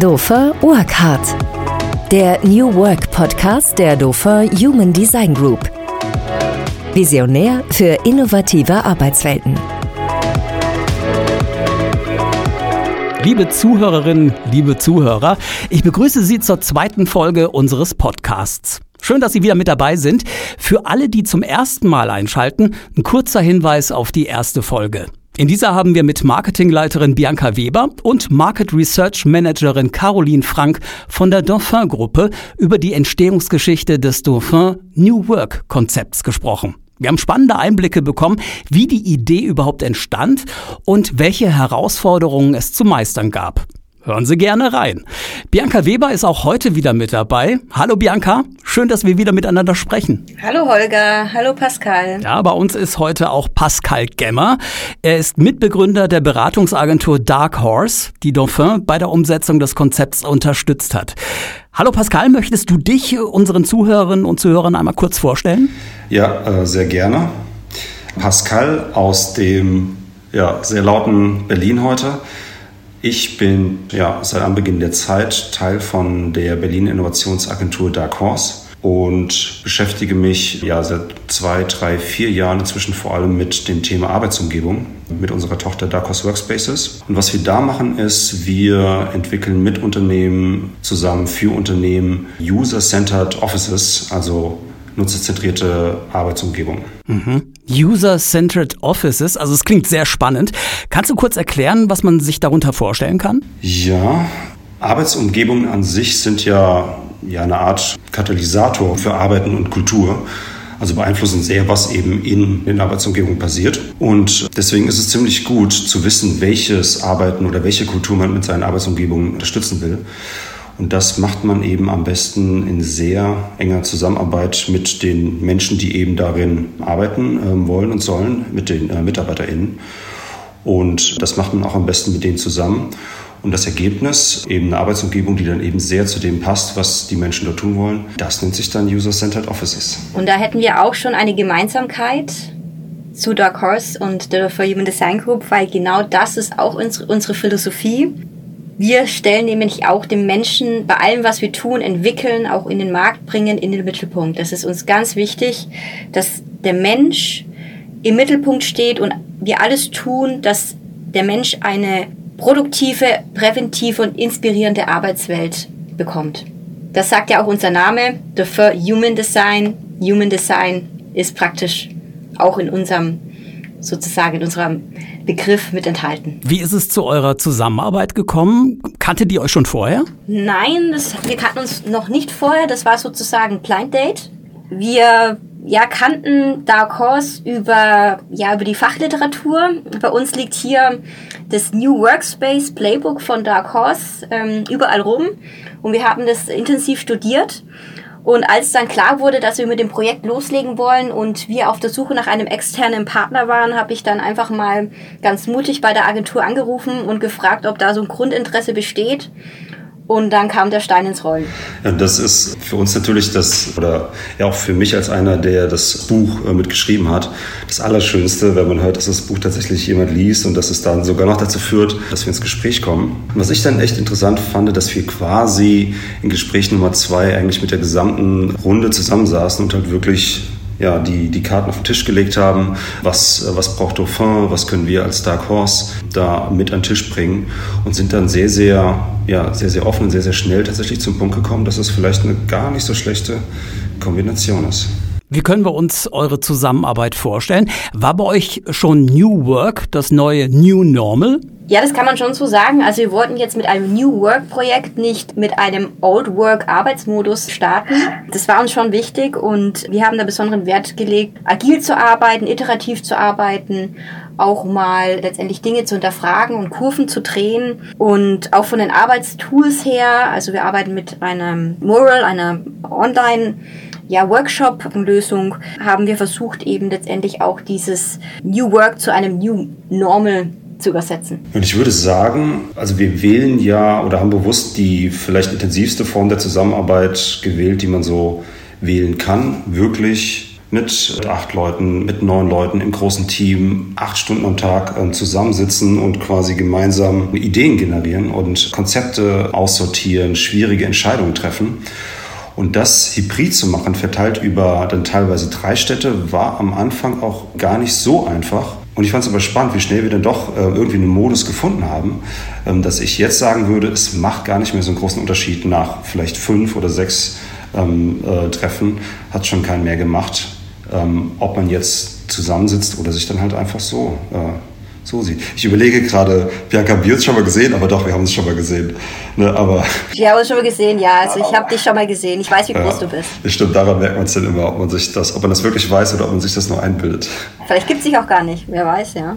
Dofer Work Hard. Der New Work Podcast der Dofer Human Design Group. Visionär für innovative Arbeitswelten. Liebe Zuhörerinnen, liebe Zuhörer, ich begrüße Sie zur zweiten Folge unseres Podcasts. Schön, dass Sie wieder mit dabei sind. Für alle, die zum ersten Mal einschalten, ein kurzer Hinweis auf die erste Folge. In dieser haben wir mit Marketingleiterin Bianca Weber und Market Research Managerin Caroline Frank von der Dauphin Gruppe über die Entstehungsgeschichte des Dauphin New Work Konzepts gesprochen. Wir haben spannende Einblicke bekommen, wie die Idee überhaupt entstand und welche Herausforderungen es zu meistern gab. Hören Sie gerne rein. Bianca Weber ist auch heute wieder mit dabei. Hallo Bianca, schön, dass wir wieder miteinander sprechen. Hallo Holger, hallo Pascal. Ja, bei uns ist heute auch Pascal Gemmer. Er ist Mitbegründer der Beratungsagentur Dark Horse, die Dauphin bei der Umsetzung des Konzepts unterstützt hat. Hallo Pascal, möchtest du dich unseren Zuhörerinnen und Zuhörern einmal kurz vorstellen? Ja, äh, sehr gerne. Pascal aus dem ja, sehr lauten Berlin heute. Ich bin ja, seit Anbeginn der Zeit Teil von der Berlin Innovationsagentur Dark Horse und beschäftige mich ja seit zwei, drei, vier Jahren inzwischen vor allem mit dem Thema Arbeitsumgebung mit unserer Tochter Dark Horse Workspaces. Und was wir da machen ist, wir entwickeln mit Unternehmen zusammen für Unternehmen User-Centered Offices, also nutzerzentrierte Arbeitsumgebung. Mhm. User-Centered Offices, also es klingt sehr spannend. Kannst du kurz erklären, was man sich darunter vorstellen kann? Ja, Arbeitsumgebungen an sich sind ja, ja eine Art Katalysator für Arbeiten und Kultur. Also beeinflussen sehr, was eben in den Arbeitsumgebungen passiert. Und deswegen ist es ziemlich gut zu wissen, welches Arbeiten oder welche Kultur man mit seinen Arbeitsumgebungen unterstützen will. Und das macht man eben am besten in sehr enger Zusammenarbeit mit den Menschen, die eben darin arbeiten äh, wollen und sollen, mit den äh, MitarbeiterInnen. Und das macht man auch am besten mit denen zusammen. Und das Ergebnis, eben eine Arbeitsumgebung, die dann eben sehr zu dem passt, was die Menschen dort tun wollen, das nennt sich dann User-Centered Offices. Und da hätten wir auch schon eine Gemeinsamkeit zu Dark Horse und der For Human Design Group, weil genau das ist auch unsere Philosophie. Wir stellen nämlich auch den Menschen bei allem, was wir tun, entwickeln, auch in den Markt bringen, in den Mittelpunkt. Das ist uns ganz wichtig, dass der Mensch im Mittelpunkt steht und wir alles tun, dass der Mensch eine produktive, präventive und inspirierende Arbeitswelt bekommt. Das sagt ja auch unser Name, The Human Design. Human Design ist praktisch auch in unserem, sozusagen in unserem Begriff mit enthalten. Wie ist es zu eurer Zusammenarbeit gekommen? Kanntet ihr euch schon vorher? Nein, das, wir kannten uns noch nicht vorher. Das war sozusagen Blind Date. Wir ja, kannten Dark Horse über, ja, über die Fachliteratur. Bei uns liegt hier das New Workspace Playbook von Dark Horse ähm, überall rum und wir haben das intensiv studiert. Und als dann klar wurde, dass wir mit dem Projekt loslegen wollen und wir auf der Suche nach einem externen Partner waren, habe ich dann einfach mal ganz mutig bei der Agentur angerufen und gefragt, ob da so ein Grundinteresse besteht. Und dann kam der Stein ins Rollen. Ja, das ist für uns natürlich das, oder ja auch für mich als einer, der das Buch äh, mitgeschrieben hat, das Allerschönste, wenn man hört, dass das Buch tatsächlich jemand liest und dass es dann sogar noch dazu führt, dass wir ins Gespräch kommen. Was ich dann echt interessant fand, dass wir quasi in Gespräch Nummer zwei eigentlich mit der gesamten Runde zusammensaßen und halt wirklich ja, die, die Karten auf den Tisch gelegt haben. Was, was braucht Dauphin? Was können wir als Dark Horse da mit an den Tisch bringen? Und sind dann sehr, sehr, ja, sehr, sehr offen und sehr, sehr schnell tatsächlich zum Punkt gekommen, dass es vielleicht eine gar nicht so schlechte Kombination ist. Wie können wir uns eure Zusammenarbeit vorstellen? War bei euch schon New Work das neue New Normal? Ja, das kann man schon so sagen. Also wir wollten jetzt mit einem New Work Projekt nicht mit einem Old Work Arbeitsmodus starten. Das war uns schon wichtig und wir haben da besonderen Wert gelegt, agil zu arbeiten, iterativ zu arbeiten, auch mal letztendlich Dinge zu hinterfragen und Kurven zu drehen und auch von den Arbeitstools her. Also wir arbeiten mit einem Mural, einer Online ja, Workshop-Lösung haben wir versucht, eben letztendlich auch dieses New Work zu einem New Normal zu übersetzen. Und ich würde sagen, also wir wählen ja oder haben bewusst die vielleicht intensivste Form der Zusammenarbeit gewählt, die man so wählen kann. Wirklich mit acht Leuten, mit neun Leuten im großen Team, acht Stunden am Tag äh, zusammensitzen und quasi gemeinsam Ideen generieren und Konzepte aussortieren, schwierige Entscheidungen treffen. Und das hybrid zu machen, verteilt über dann teilweise drei Städte, war am Anfang auch gar nicht so einfach. Und ich fand es aber spannend, wie schnell wir dann doch äh, irgendwie einen Modus gefunden haben, ähm, dass ich jetzt sagen würde, es macht gar nicht mehr so einen großen Unterschied nach vielleicht fünf oder sechs ähm, äh, Treffen, hat schon keinen mehr gemacht, ähm, ob man jetzt zusammensitzt oder sich dann halt einfach so äh, sieht. Ich überlege gerade, Bianca, haben wir uns schon mal gesehen? Aber doch, wir haben uns schon mal gesehen. Ne, aber wir haben uns schon mal gesehen, ja. Also ich habe dich schon mal gesehen. Ich weiß, wie groß ja, du bist. Stimmt, daran merkt man es dann immer, ob man sich das, ob man das wirklich weiß oder ob man sich das nur einbildet. Vielleicht gibt es sich auch gar nicht, wer weiß, ja.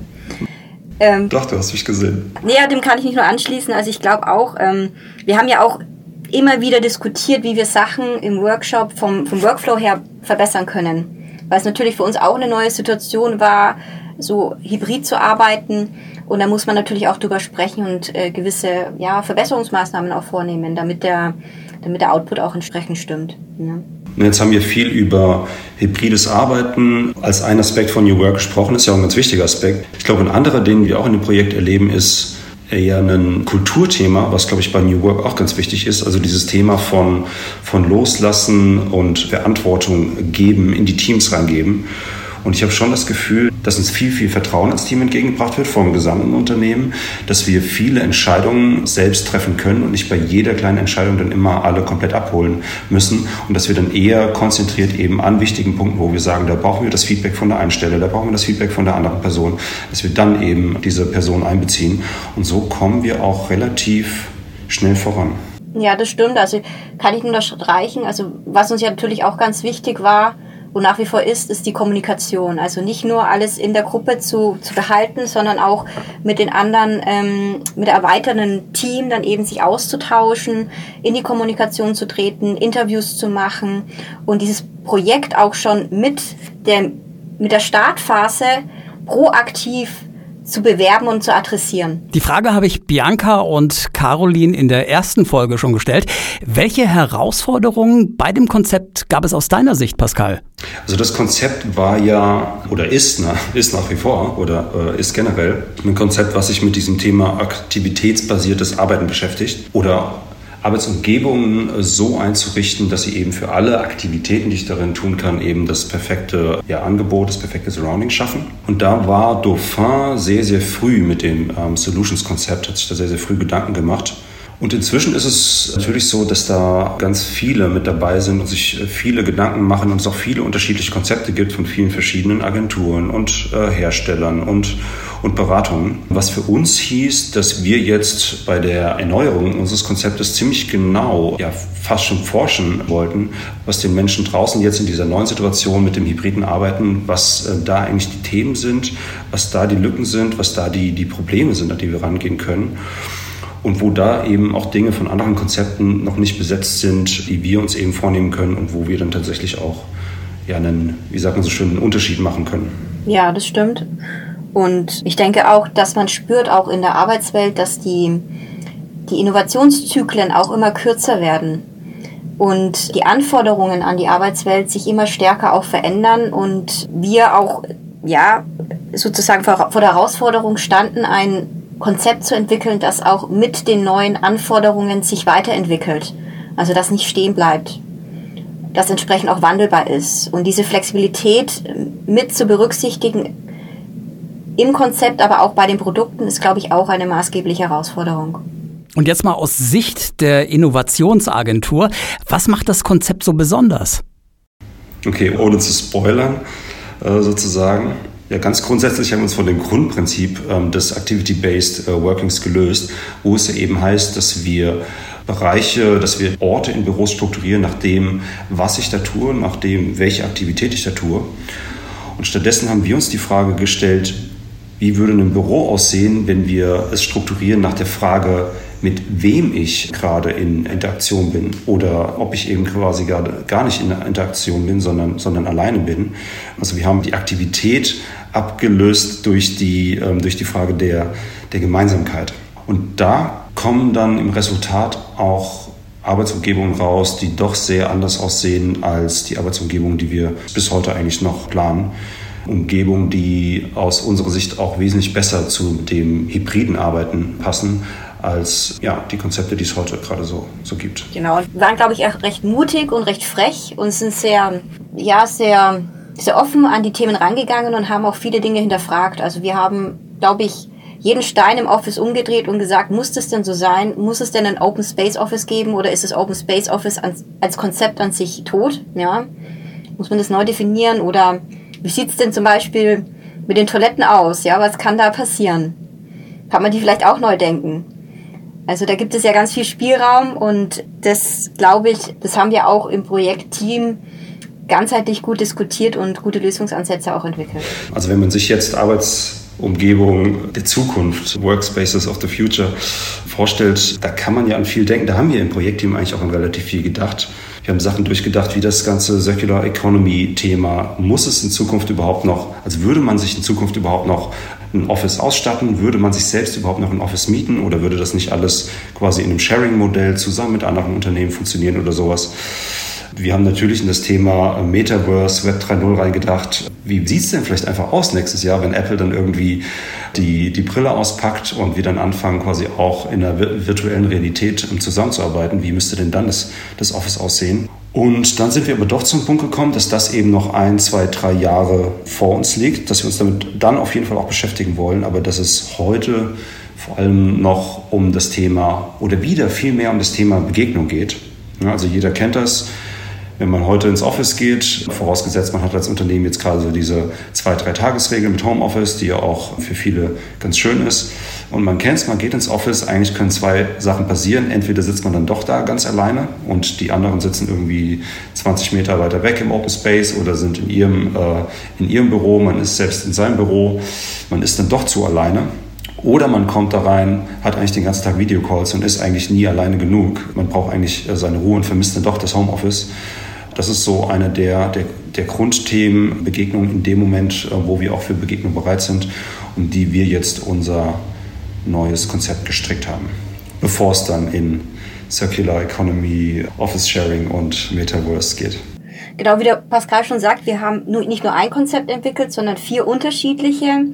Ähm, doch, du hast mich gesehen. Nee, dem kann ich nicht nur anschließen. Also ich glaube auch, ähm, wir haben ja auch immer wieder diskutiert, wie wir Sachen im Workshop vom, vom Workflow her verbessern können. Weil es natürlich für uns auch eine neue Situation war, so hybrid zu arbeiten. Und da muss man natürlich auch drüber sprechen und äh, gewisse ja, Verbesserungsmaßnahmen auch vornehmen, damit der, damit der Output auch entsprechend stimmt. Ne? Jetzt haben wir viel über hybrides Arbeiten als ein Aspekt von New Work gesprochen. Das ist ja auch ein ganz wichtiger Aspekt. Ich glaube, ein anderer, den wir auch in dem Projekt erleben, ist eher ein Kulturthema, was, glaube ich, bei New Work auch ganz wichtig ist. Also dieses Thema von, von Loslassen und Verantwortung geben, in die Teams reingeben. Und ich habe schon das Gefühl, dass uns viel, viel Vertrauen als Team entgegengebracht wird vom gesamten Unternehmen, dass wir viele Entscheidungen selbst treffen können und nicht bei jeder kleinen Entscheidung dann immer alle komplett abholen müssen und dass wir dann eher konzentriert eben an wichtigen Punkten, wo wir sagen, da brauchen wir das Feedback von der einen Stelle, da brauchen wir das Feedback von der anderen Person, dass wir dann eben diese Person einbeziehen. Und so kommen wir auch relativ schnell voran. Ja, das stimmt. Also kann ich nur unterstreichen. Also was uns ja natürlich auch ganz wichtig war, und nach wie vor ist, ist die Kommunikation. Also nicht nur alles in der Gruppe zu, zu behalten, sondern auch mit den anderen, ähm, mit der erweiternden Team dann eben sich auszutauschen, in die Kommunikation zu treten, Interviews zu machen und dieses Projekt auch schon mit der, mit der Startphase proaktiv zu bewerben und zu adressieren. Die Frage habe ich Bianca und Caroline in der ersten Folge schon gestellt. Welche Herausforderungen bei dem Konzept gab es aus deiner Sicht, Pascal? Also das Konzept war ja oder ist, na, ist nach wie vor oder äh, ist generell ein Konzept, was sich mit diesem Thema aktivitätsbasiertes Arbeiten beschäftigt oder Arbeitsumgebungen so einzurichten, dass sie eben für alle Aktivitäten, die ich darin tun kann, eben das perfekte ja, Angebot, das perfekte Surrounding schaffen. Und da war Dauphin sehr, sehr früh mit dem ähm, Solutions-Konzept, hat sich da sehr, sehr früh Gedanken gemacht. Und inzwischen ist es natürlich so, dass da ganz viele mit dabei sind und sich viele Gedanken machen und es auch viele unterschiedliche Konzepte gibt von vielen verschiedenen Agenturen und äh, Herstellern und, und Beratungen. Was für uns hieß, dass wir jetzt bei der Erneuerung unseres Konzeptes ziemlich genau, ja fast schon forschen wollten, was den Menschen draußen jetzt in dieser neuen Situation mit dem hybriden Arbeiten, was äh, da eigentlich die Themen sind, was da die Lücken sind, was da die, die Probleme sind, an die wir rangehen können und wo da eben auch Dinge von anderen Konzepten noch nicht besetzt sind, die wir uns eben vornehmen können und wo wir dann tatsächlich auch ja, einen, wie sagt man so schön, einen Unterschied machen können. Ja, das stimmt. Und ich denke auch, dass man spürt auch in der Arbeitswelt, dass die, die Innovationszyklen auch immer kürzer werden und die Anforderungen an die Arbeitswelt sich immer stärker auch verändern und wir auch ja sozusagen vor, vor der Herausforderung standen, ein Konzept zu entwickeln, das auch mit den neuen Anforderungen sich weiterentwickelt. Also das nicht stehen bleibt. Das entsprechend auch wandelbar ist. Und diese Flexibilität mit zu berücksichtigen im Konzept, aber auch bei den Produkten ist, glaube ich, auch eine maßgebliche Herausforderung. Und jetzt mal aus Sicht der Innovationsagentur, was macht das Konzept so besonders? Okay, ohne zu spoilern äh, sozusagen. Ja, ganz grundsätzlich haben wir uns von dem Grundprinzip ähm, des Activity-Based äh, Workings gelöst, wo es ja eben heißt, dass wir Bereiche, dass wir Orte in Büros strukturieren nach dem, was ich da tue, nach dem, welche Aktivität ich da tue. Und stattdessen haben wir uns die Frage gestellt, wie würde ein Büro aussehen, wenn wir es strukturieren nach der Frage, mit wem ich gerade in Interaktion bin oder ob ich eben quasi gar, gar nicht in Interaktion bin, sondern, sondern alleine bin. Also wir haben die Aktivität abgelöst durch die, ähm, durch die Frage der, der Gemeinsamkeit. Und da kommen dann im Resultat auch Arbeitsumgebungen raus, die doch sehr anders aussehen als die Arbeitsumgebungen, die wir bis heute eigentlich noch planen. Umgebungen, die aus unserer Sicht auch wesentlich besser zu dem hybriden Arbeiten passen als ja, die Konzepte, die es heute gerade so, so gibt. Genau, wir waren, glaube ich, auch recht mutig und recht frech und sind sehr, ja, sehr, sehr offen an die Themen rangegangen und haben auch viele Dinge hinterfragt. Also wir haben, glaube ich, jeden Stein im Office umgedreht und gesagt, muss das denn so sein? Muss es denn ein Open Space Office geben oder ist das Open Space Office als Konzept an sich tot? Ja, muss man das neu definieren oder wie sieht's denn zum Beispiel mit den Toiletten aus? Ja, was kann da passieren? Kann man die vielleicht auch neu denken? Also da gibt es ja ganz viel Spielraum und das glaube ich, das haben wir auch im Projektteam ganzheitlich gut diskutiert und gute Lösungsansätze auch entwickelt. Also wenn man sich jetzt Arbeitsumgebung der Zukunft, Workspaces of the Future vorstellt, da kann man ja an viel denken. Da haben wir im Projektteam eigentlich auch an relativ viel gedacht. Wir haben Sachen durchgedacht, wie das ganze Circular Economy Thema. Muss es in Zukunft überhaupt noch, also würde man sich in Zukunft überhaupt noch ein Office ausstatten? Würde man sich selbst überhaupt noch ein Office mieten oder würde das nicht alles quasi in einem Sharing-Modell zusammen mit anderen Unternehmen funktionieren oder sowas? Wir haben natürlich in das Thema Metaverse, Web 3.0 reingedacht. Wie sieht es denn vielleicht einfach aus nächstes Jahr, wenn Apple dann irgendwie die, die Brille auspackt und wir dann anfangen, quasi auch in der virtuellen Realität zusammenzuarbeiten? Wie müsste denn dann das, das Office aussehen? Und dann sind wir aber doch zum Punkt gekommen, dass das eben noch ein, zwei, drei Jahre vor uns liegt, dass wir uns damit dann auf jeden Fall auch beschäftigen wollen, aber dass es heute vor allem noch um das Thema oder wieder viel mehr um das Thema Begegnung geht. Also jeder kennt das wenn man heute ins Office geht, vorausgesetzt man hat als Unternehmen jetzt gerade so diese zwei, drei Tagesregel mit Homeoffice, die ja auch für viele ganz schön ist. Und man kennt es, man geht ins Office, eigentlich können zwei Sachen passieren. Entweder sitzt man dann doch da ganz alleine und die anderen sitzen irgendwie 20 Meter weiter weg im Open Space oder sind in ihrem, äh, in ihrem Büro, man ist selbst in seinem Büro, man ist dann doch zu alleine. Oder man kommt da rein, hat eigentlich den ganzen Tag Videocalls und ist eigentlich nie alleine genug. Man braucht eigentlich äh, seine Ruhe und vermisst dann doch das Homeoffice. Das ist so eine der, der, der Grundthemen, Begegnungen in dem Moment, äh, wo wir auch für Begegnungen bereit sind und die wir jetzt unser neues Konzept gestrickt haben, bevor es dann in Circular Economy, Office Sharing und Metaverse geht. Genau, wie der Pascal schon sagt, wir haben nicht nur ein Konzept entwickelt, sondern vier unterschiedliche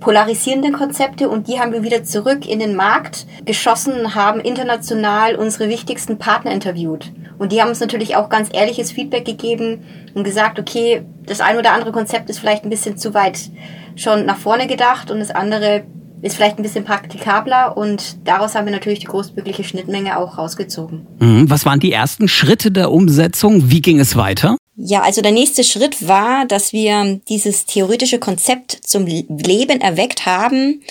polarisierende Konzepte und die haben wir wieder zurück in den Markt geschossen, haben international unsere wichtigsten Partner interviewt. Und die haben uns natürlich auch ganz ehrliches Feedback gegeben und gesagt, okay, das ein oder andere Konzept ist vielleicht ein bisschen zu weit schon nach vorne gedacht und das andere ist vielleicht ein bisschen praktikabler und daraus haben wir natürlich die großmögliche Schnittmenge auch rausgezogen. Mhm. Was waren die ersten Schritte der Umsetzung? Wie ging es weiter? Ja, also der nächste Schritt war, dass wir dieses theoretische Konzept zum Leben erweckt haben.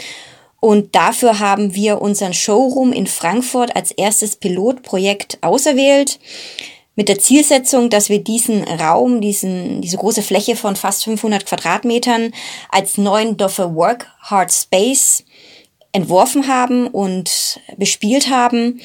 Und dafür haben wir unseren Showroom in Frankfurt als erstes Pilotprojekt auserwählt. Mit der Zielsetzung, dass wir diesen Raum, diesen, diese große Fläche von fast 500 Quadratmetern als neuen Doffer Work Hard Space entworfen haben und bespielt haben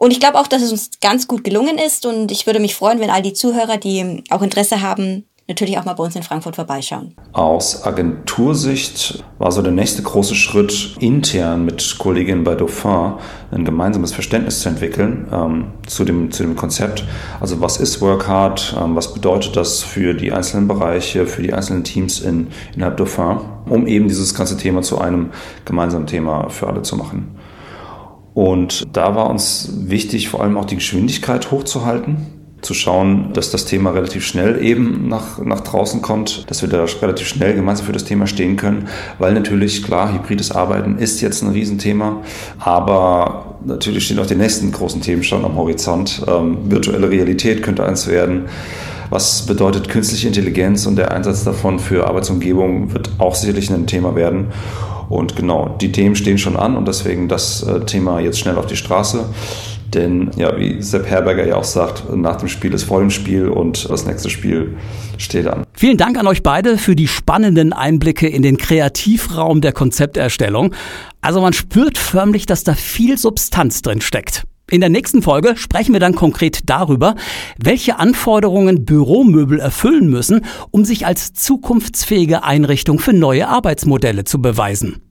und ich glaube auch, dass es uns ganz gut gelungen ist. Und ich würde mich freuen, wenn all die Zuhörer, die auch Interesse haben, natürlich auch mal bei uns in Frankfurt vorbeischauen. Aus Agentursicht war so der nächste große Schritt, intern mit Kolleginnen bei Dauphin ein gemeinsames Verständnis zu entwickeln ähm, zu, dem, zu dem Konzept. Also was ist Work Hard? Ähm, was bedeutet das für die einzelnen Bereiche, für die einzelnen Teams in, innerhalb Dauphin, um eben dieses ganze Thema zu einem gemeinsamen Thema für alle zu machen. Und da war uns wichtig, vor allem auch die Geschwindigkeit hochzuhalten, zu schauen, dass das Thema relativ schnell eben nach, nach draußen kommt, dass wir da relativ schnell gemeinsam für das Thema stehen können, weil natürlich, klar, hybrides Arbeiten ist jetzt ein Riesenthema, aber natürlich stehen auch die nächsten großen Themen schon am Horizont. Ähm, virtuelle Realität könnte eins werden. Was bedeutet künstliche Intelligenz und der Einsatz davon für Arbeitsumgebung wird auch sicherlich ein Thema werden. Und genau, die Themen stehen schon an und deswegen das äh, Thema jetzt schnell auf die Straße. Denn ja, wie Sepp Herberger ja auch sagt, nach dem Spiel ist vor dem Spiel und das nächste Spiel steht an. Vielen Dank an euch beide für die spannenden Einblicke in den Kreativraum der Konzepterstellung. Also man spürt förmlich, dass da viel Substanz drin steckt. In der nächsten Folge sprechen wir dann konkret darüber, welche Anforderungen Büromöbel erfüllen müssen, um sich als zukunftsfähige Einrichtung für neue Arbeitsmodelle zu beweisen.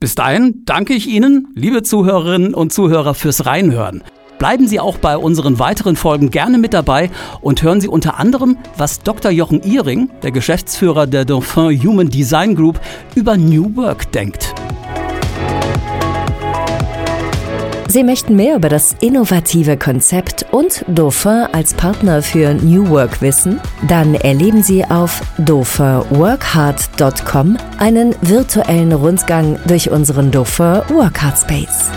Bis dahin danke ich Ihnen, liebe Zuhörerinnen und Zuhörer, fürs Reinhören. Bleiben Sie auch bei unseren weiteren Folgen gerne mit dabei und hören Sie unter anderem, was Dr. Jochen Ihring, der Geschäftsführer der Dauphin Human Design Group, über New Work denkt. Sie möchten mehr über das innovative Konzept und Dauphin als Partner für New Work wissen? Dann erleben Sie auf dauphinworkhard.com einen virtuellen Rundgang durch unseren Dauphin Workhard Space.